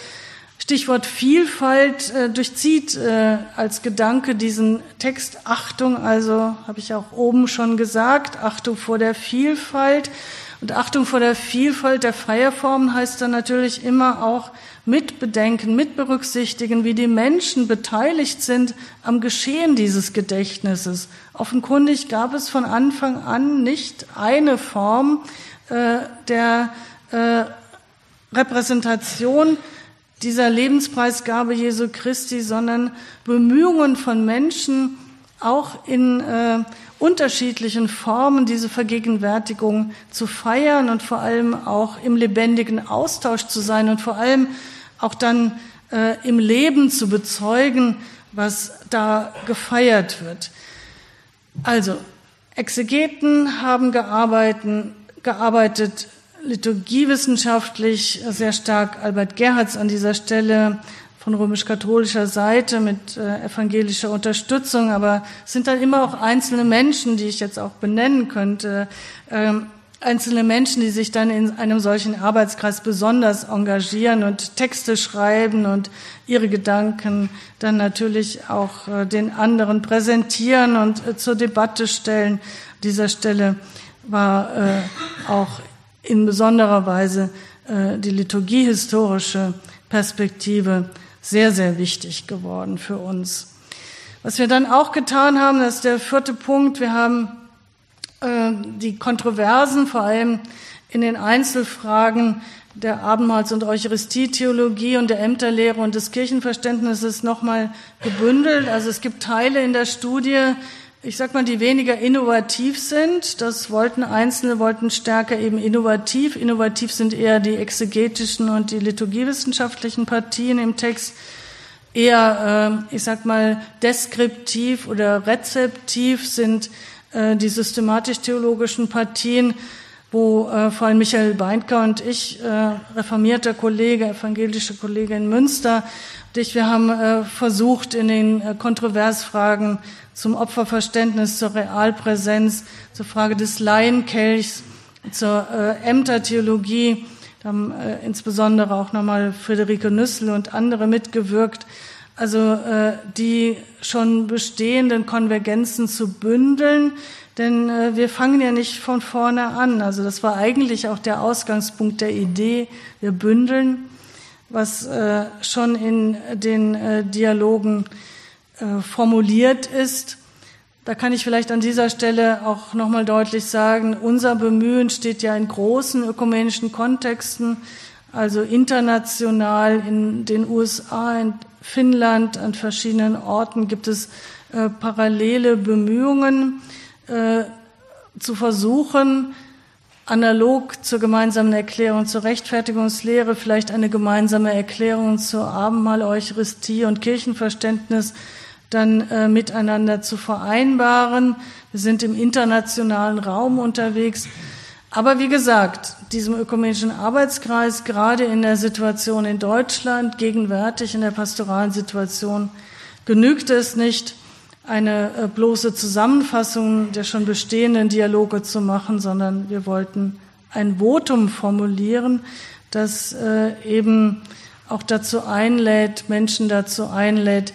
Stichwort Vielfalt äh, durchzieht äh, als Gedanke diesen Text Achtung, also habe ich auch oben schon gesagt, Achtung vor der Vielfalt. Und Achtung vor der Vielfalt der Feierformen heißt dann natürlich immer auch mitbedenken, mitberücksichtigen, wie die Menschen beteiligt sind am Geschehen dieses Gedächtnisses. Offenkundig gab es von Anfang an nicht eine Form äh, der äh, Repräsentation dieser Lebenspreisgabe Jesu Christi, sondern Bemühungen von Menschen, auch in äh, unterschiedlichen Formen diese Vergegenwärtigung zu feiern und vor allem auch im lebendigen Austausch zu sein und vor allem auch dann äh, im Leben zu bezeugen, was da gefeiert wird. Also, Exegeten haben gearbeitet, gearbeitet liturgiewissenschaftlich sehr stark Albert Gerhards an dieser Stelle von römisch-katholischer Seite mit äh, evangelischer Unterstützung, aber es sind dann immer auch einzelne Menschen, die ich jetzt auch benennen könnte, ähm, einzelne Menschen, die sich dann in einem solchen Arbeitskreis besonders engagieren und Texte schreiben und ihre Gedanken dann natürlich auch äh, den anderen präsentieren und äh, zur Debatte stellen. An dieser Stelle war auch in besonderer Weise äh, die liturgiehistorische Perspektive sehr, sehr wichtig geworden für uns. Was wir dann auch getan haben, das ist der vierte Punkt, wir haben äh, die Kontroversen, vor allem in den Einzelfragen der Abendmahls- und Eucharistietheologie und der Ämterlehre und des Kirchenverständnisses nochmal gebündelt. Also es gibt Teile in der Studie, ich sag mal, die weniger innovativ sind. Das wollten Einzelne, wollten stärker eben innovativ. Innovativ sind eher die exegetischen und die liturgiewissenschaftlichen Partien im Text. Eher, äh, ich sag mal, deskriptiv oder rezeptiv sind äh, die systematisch-theologischen Partien, wo äh, vor allem Michael Beindker und ich, äh, reformierter Kollege, evangelischer Kollege in Münster, dich, wir haben äh, versucht, in den äh, Kontroversfragen zum Opferverständnis, zur Realpräsenz, zur Frage des Laienkelchs, zur äh, Ämtertheologie, da haben insbesondere auch nochmal Friederike Nüssel und andere mitgewirkt, also die schon bestehenden Konvergenzen zu bündeln, denn wir fangen ja nicht von vorne an. Also das war eigentlich auch der Ausgangspunkt der Idee, wir bündeln, was äh, schon in den äh, Dialogen äh, formuliert ist. Da kann ich vielleicht an dieser Stelle auch nochmal deutlich sagen, unser Bemühen steht ja in großen ökumenischen Kontexten, also international in den USA, in Finnland, an verschiedenen Orten gibt es äh, parallele Bemühungen äh, zu versuchen, analog zur gemeinsamen Erklärung zur Rechtfertigungslehre vielleicht eine gemeinsame Erklärung zur Abendmahl, Eucharistie und Kirchenverständnis dann äh, miteinander zu vereinbaren. Wir sind im internationalen Raum unterwegs. Aber wie gesagt, diesem ökumenischen Arbeitskreis, gerade in der Situation in Deutschland, gegenwärtig in der pastoralen Situation, genügt es nicht, eine äh, bloße Zusammenfassung der schon bestehenden Dialoge zu machen, sondern wir wollten ein Votum formulieren, das äh, eben auch dazu einlädt, Menschen dazu einlädt,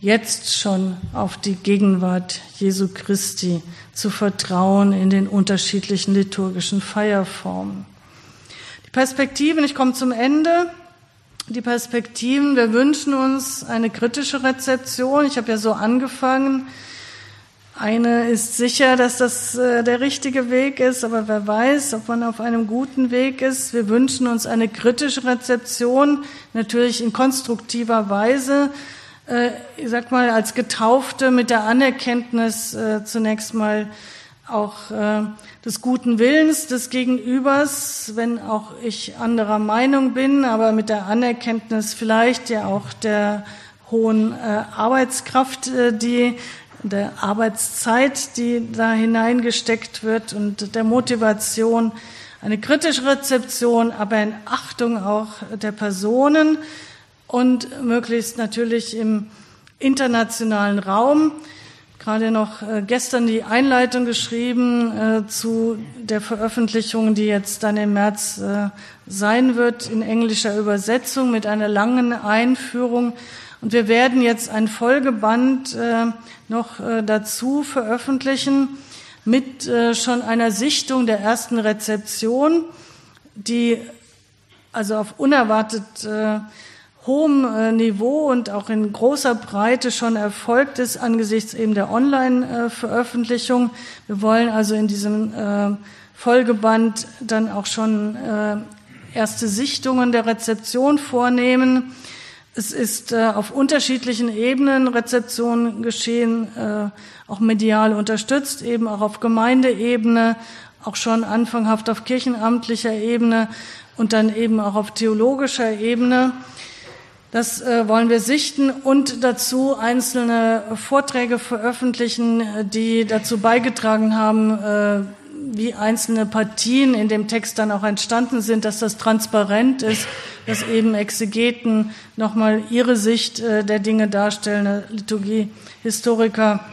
jetzt schon auf die Gegenwart Jesu Christi zu vertrauen in den unterschiedlichen liturgischen Feierformen. Die Perspektiven, ich komme zum Ende. Die Perspektiven, wir wünschen uns eine kritische Rezeption. Ich habe ja so angefangen. Eine ist sicher, dass das äh, der richtige Weg ist, aber wer weiß, ob man auf einem guten Weg ist. Wir wünschen uns eine kritische Rezeption, natürlich in konstruktiver Weise, äh, ich sag mal, als Getaufte mit der Anerkenntnis äh, zunächst mal auch äh, des guten Willens des Gegenübers, wenn auch ich anderer Meinung bin, aber mit der Anerkenntnis vielleicht ja auch der hohen äh, Arbeitskraft, äh, die der Arbeitszeit, die da hineingesteckt wird und der Motivation, eine kritische Rezeption, aber in Achtung auch der Personen und möglichst natürlich im internationalen Raum. Gerade noch äh, gestern die Einleitung geschrieben äh, zu der Veröffentlichung, die jetzt dann im März äh, sein wird, in englischer Übersetzung mit einer langen Einführung. Und wir werden jetzt ein Folgeband noch dazu veröffentlichen mit schon einer Sichtung der ersten Rezeption, die also auf unerwartet hohem äh, Niveau und auch in großer Breite schon erfolgt ist angesichts eben der Online-Veröffentlichung. Wir wollen also in diesem äh, Folgeband dann auch schon äh, erste Sichtungen der Rezeption vornehmen. Es ist auf unterschiedlichen Ebenen Rezeption geschehen, auch medial unterstützt, eben auch auf Gemeindeebene, auch schon anfanghaft auf kirchenamtlicher Ebene und dann eben auch auf theologischer Ebene. Das äh, wollen wir sichten und dazu einzelne Vorträge veröffentlichen, die dazu beigetragen haben, äh, wie einzelne Partien in dem Text dann auch entstanden sind, dass das transparent ist, dass eben Exegeten nochmal ihre Sicht äh, der Dinge darstellen, Liturgie, Historiker,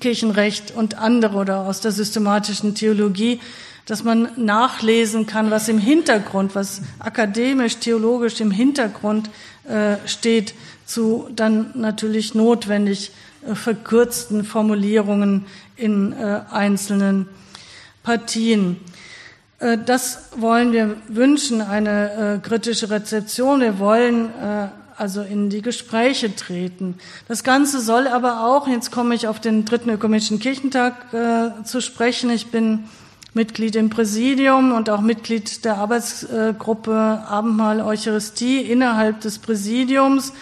Kirchenrecht und andere oder aus der systematischen Theologie, dass man nachlesen kann, was im Hintergrund, was akademisch, theologisch im Hintergrund äh, steht zu dann natürlich notwendig äh, verkürzten Formulierungen in äh, einzelnen Partien. Das wollen wir wünschen, eine kritische Rezeption. Wir wollen also in die Gespräche treten. Das Ganze soll aber auch, jetzt komme ich auf den dritten ökumenischen Kirchentag zu sprechen. Ich bin Mitglied im Präsidium und auch Mitglied der Arbeitsgruppe Abendmahl Eucharistie innerhalb des Präsidiums.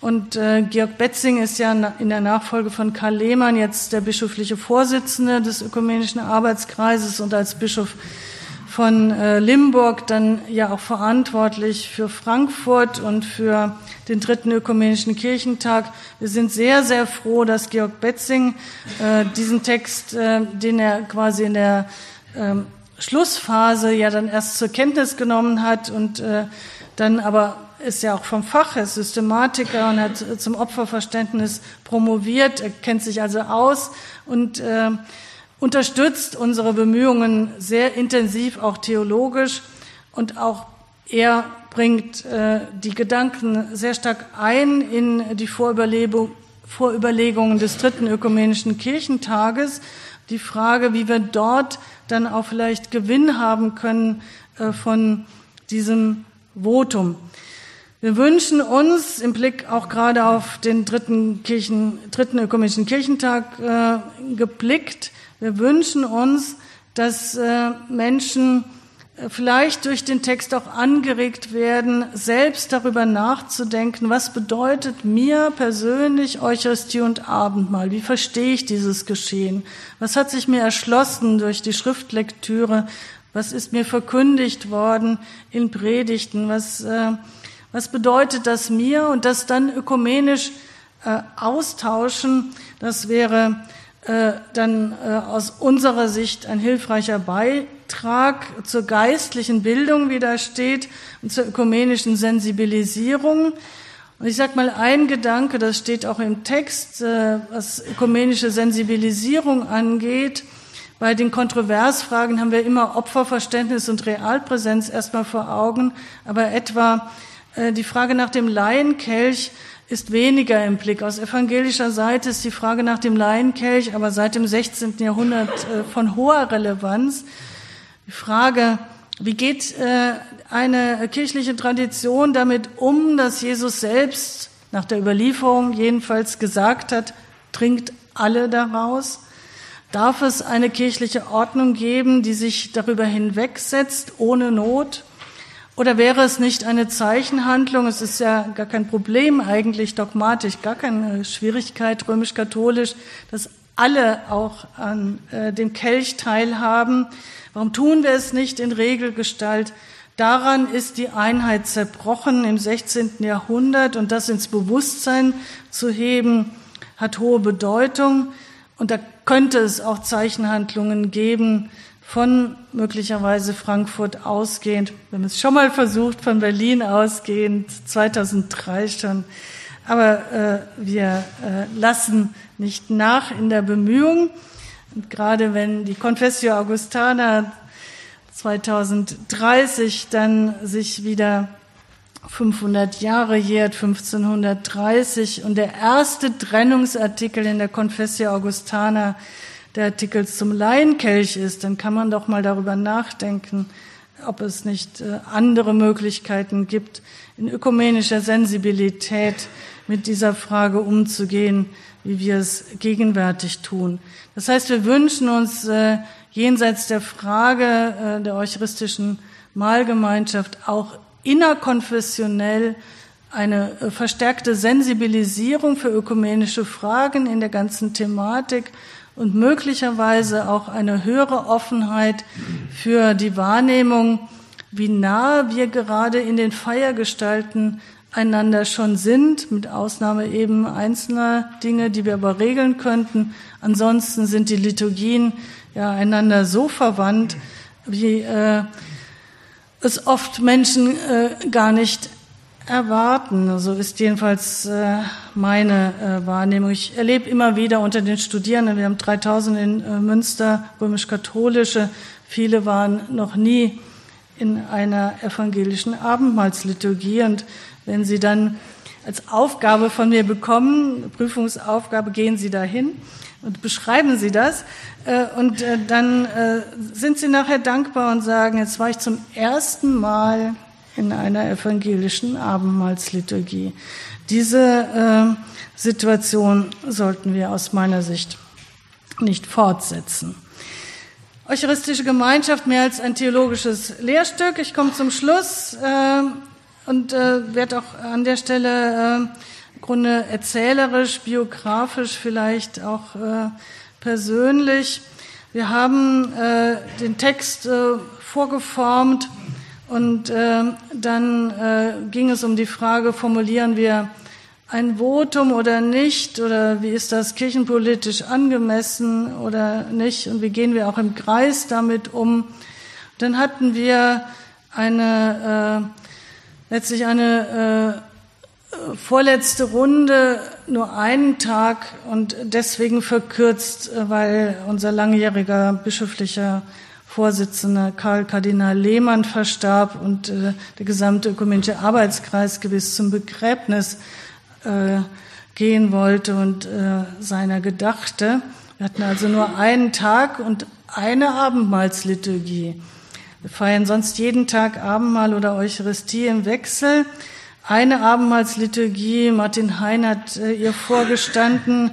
Und äh, Georg Betzing ist ja in der Nachfolge von Karl Lehmann jetzt der bischöfliche Vorsitzende des Ökumenischen Arbeitskreises und als Bischof von äh, Limburg dann ja auch verantwortlich für Frankfurt und für den dritten ökumenischen Kirchentag. Wir sind sehr, sehr froh, dass Georg Betzing äh, diesen Text, äh, den er quasi in der ähm, Schlussphase ja dann erst zur Kenntnis genommen hat und äh, dann aber ist ja auch vom Fach, ist Systematiker und hat zum Opferverständnis promoviert, er kennt sich also aus und äh, unterstützt unsere Bemühungen sehr intensiv, auch theologisch und auch er bringt äh, die Gedanken sehr stark ein in die Vorüberlegungen des dritten ökumenischen Kirchentages. Die Frage, wie wir dort dann auch vielleicht Gewinn haben können äh, von diesem Votum. Wir wünschen uns im Blick auch gerade auf den dritten, Kirchen, dritten ökumenischen Kirchentag äh, geblickt, wir wünschen uns, dass äh, Menschen vielleicht durch den Text auch angeregt werden, selbst darüber nachzudenken, was bedeutet mir persönlich Eucharistie und Abendmahl? Wie verstehe ich dieses Geschehen? Was hat sich mir erschlossen durch die Schriftlektüre? Was ist mir verkündigt worden in Predigten? Was, äh, was bedeutet das mir? Und das dann ökumenisch äh, austauschen, das wäre äh, dann äh, aus unserer Sicht ein hilfreicher Beitrag zur geistlichen Bildung, wie da steht, und zur ökumenischen Sensibilisierung. Und ich sage mal ein Gedanke, das steht auch im Text, äh, was ökumenische Sensibilisierung angeht. Bei den Kontroversfragen haben wir immer Opferverständnis und Realpräsenz erstmal vor Augen, aber etwa die Frage nach dem Laienkelch ist weniger im Blick. Aus evangelischer Seite ist die Frage nach dem Laienkelch aber seit dem 16. Jahrhundert äh, von hoher Relevanz. Die Frage, wie geht äh, eine kirchliche Tradition damit um, dass Jesus selbst nach der Überlieferung jedenfalls gesagt hat, trinkt alle daraus? Darf es eine kirchliche Ordnung geben, die sich darüber hinwegsetzt, ohne Not? Oder wäre es nicht eine Zeichenhandlung? Es ist ja gar kein Problem eigentlich dogmatisch, gar keine Schwierigkeit römisch-katholisch, dass alle auch an äh, dem Kelch teilhaben. Warum tun wir es nicht in Regelgestalt? Daran ist die Einheit zerbrochen im 16. Jahrhundert und das ins Bewusstsein zu heben, hat hohe Bedeutung. Und da könnte es auch Zeichenhandlungen geben, von möglicherweise Frankfurt ausgehend. Wir haben es schon mal versucht, von Berlin ausgehend, 2003 schon. Aber äh, wir äh, lassen nicht nach in der Bemühung. Und gerade wenn die Confessio Augustana 2030 dann sich wieder 500 Jahre jährt, 1530, und der erste Trennungsartikel in der Confessio Augustana der Artikel zum Laienkelch ist, dann kann man doch mal darüber nachdenken, ob es nicht äh, andere Möglichkeiten gibt, in ökumenischer Sensibilität mit dieser Frage umzugehen, wie wir es gegenwärtig tun. Das heißt, wir wünschen uns äh, jenseits der Frage äh, der eucharistischen Mahlgemeinschaft auch innerkonfessionell eine verstärkte Sensibilisierung für ökumenische Fragen in der ganzen Thematik und möglicherweise auch eine höhere Offenheit für die Wahrnehmung, wie nah wir gerade in den Feiergestalten einander schon sind, mit Ausnahme eben einzelner Dinge, die wir aber regeln könnten. Ansonsten sind die Liturgien ja einander so verwandt, wie äh, es oft Menschen äh, gar nicht erwarten. So ist jedenfalls äh, meine äh, Wahrnehmung. Ich erlebe immer wieder unter den Studierenden, wir haben 3000 in äh, Münster, römisch-katholische, viele waren noch nie in einer evangelischen Abendmahlsliturgie. Und wenn sie dann als Aufgabe von mir bekommen, Prüfungsaufgabe, gehen sie dahin und beschreiben sie das. Und dann sind sie nachher dankbar und sagen, jetzt war ich zum ersten Mal in einer evangelischen Abendmahlsliturgie. Diese äh, Situation sollten wir aus meiner Sicht nicht fortsetzen. Eucharistische Gemeinschaft mehr als ein theologisches Lehrstück. Ich komme zum Schluss äh, und äh, werde auch an der Stelle äh, im Grunde erzählerisch, biografisch, vielleicht auch äh, persönlich. Wir haben äh, den Text äh, vorgeformt und äh, dann äh, ging es um die Frage, formulieren wir ein Votum oder nicht oder wie ist das kirchenpolitisch angemessen oder nicht und wie gehen wir auch im Kreis damit um. Dann hatten wir eine äh, letztlich eine äh, vorletzte Runde nur einen Tag und deswegen verkürzt, äh, weil unser langjähriger bischöflicher Vorsitzender Karl Kardinal Lehmann verstarb und äh, der gesamte ökumenische Arbeitskreis gewiss zum Begräbnis äh, gehen wollte und äh, seiner gedachte. Wir hatten also nur einen Tag und eine Abendmahlsliturgie. Wir feiern sonst jeden Tag Abendmahl oder Eucharistie im Wechsel. Eine Abendmahlsliturgie, Martin Hein hat äh, ihr vorgestanden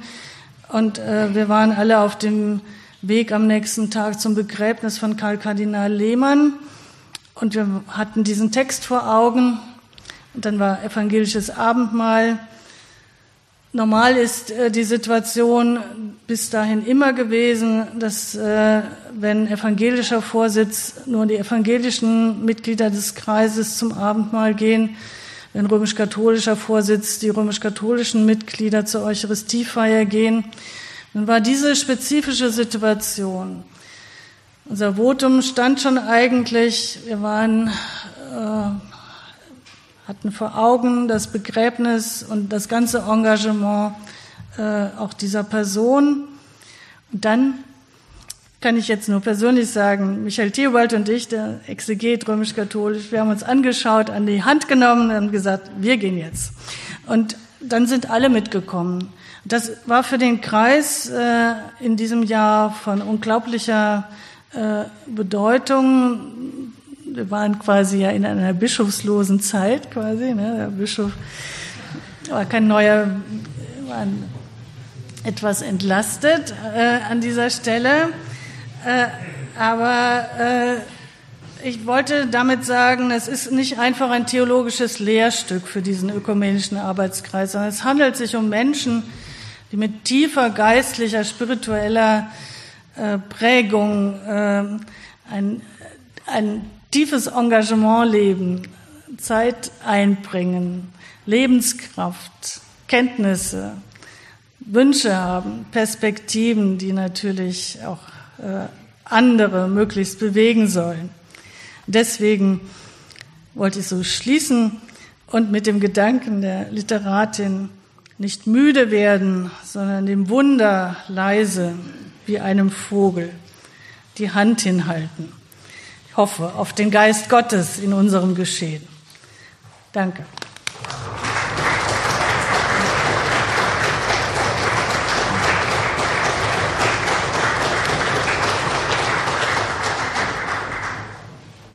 und äh, wir waren alle auf dem Weg am nächsten Tag zum Begräbnis von Karl Kardinal Lehmann und wir hatten diesen Text vor Augen und dann war evangelisches Abendmahl. Normal ist äh, die Situation bis dahin immer gewesen, dass äh, wenn evangelischer Vorsitz nur die evangelischen Mitglieder des Kreises zum Abendmahl gehen, wenn römisch-katholischer Vorsitz die römisch-katholischen Mitglieder zur Eucharistiefeier gehen. Nun war diese spezifische Situation. Unser Votum stand schon eigentlich, wir waren, äh, hatten vor Augen das Begräbnis und das ganze Engagement äh, auch dieser Person. Und dann kann ich jetzt nur persönlich sagen, Michael Theobald und ich, der Exeget römisch-katholisch, wir haben uns angeschaut, an die Hand genommen und haben gesagt, wir gehen jetzt. Und dann sind alle mitgekommen. Das war für den Kreis äh, in diesem Jahr von unglaublicher äh, Bedeutung. Wir waren quasi ja in einer bischofslosen Zeit quasi. Ne? Der Bischof war kein neuer, war etwas entlastet äh, an dieser Stelle. Äh, aber äh, ich wollte damit sagen, es ist nicht einfach ein theologisches Lehrstück für diesen ökumenischen Arbeitskreis, sondern es handelt sich um Menschen, die mit tiefer geistlicher, spiritueller äh, Prägung äh, ein, ein tiefes Engagement leben, Zeit einbringen, Lebenskraft, Kenntnisse, Wünsche haben, Perspektiven, die natürlich auch äh, andere möglichst bewegen sollen. Deswegen wollte ich so schließen und mit dem Gedanken der Literatin nicht müde werden, sondern dem Wunder leise wie einem Vogel die Hand hinhalten. Ich hoffe auf den Geist Gottes in unserem Geschehen. Danke.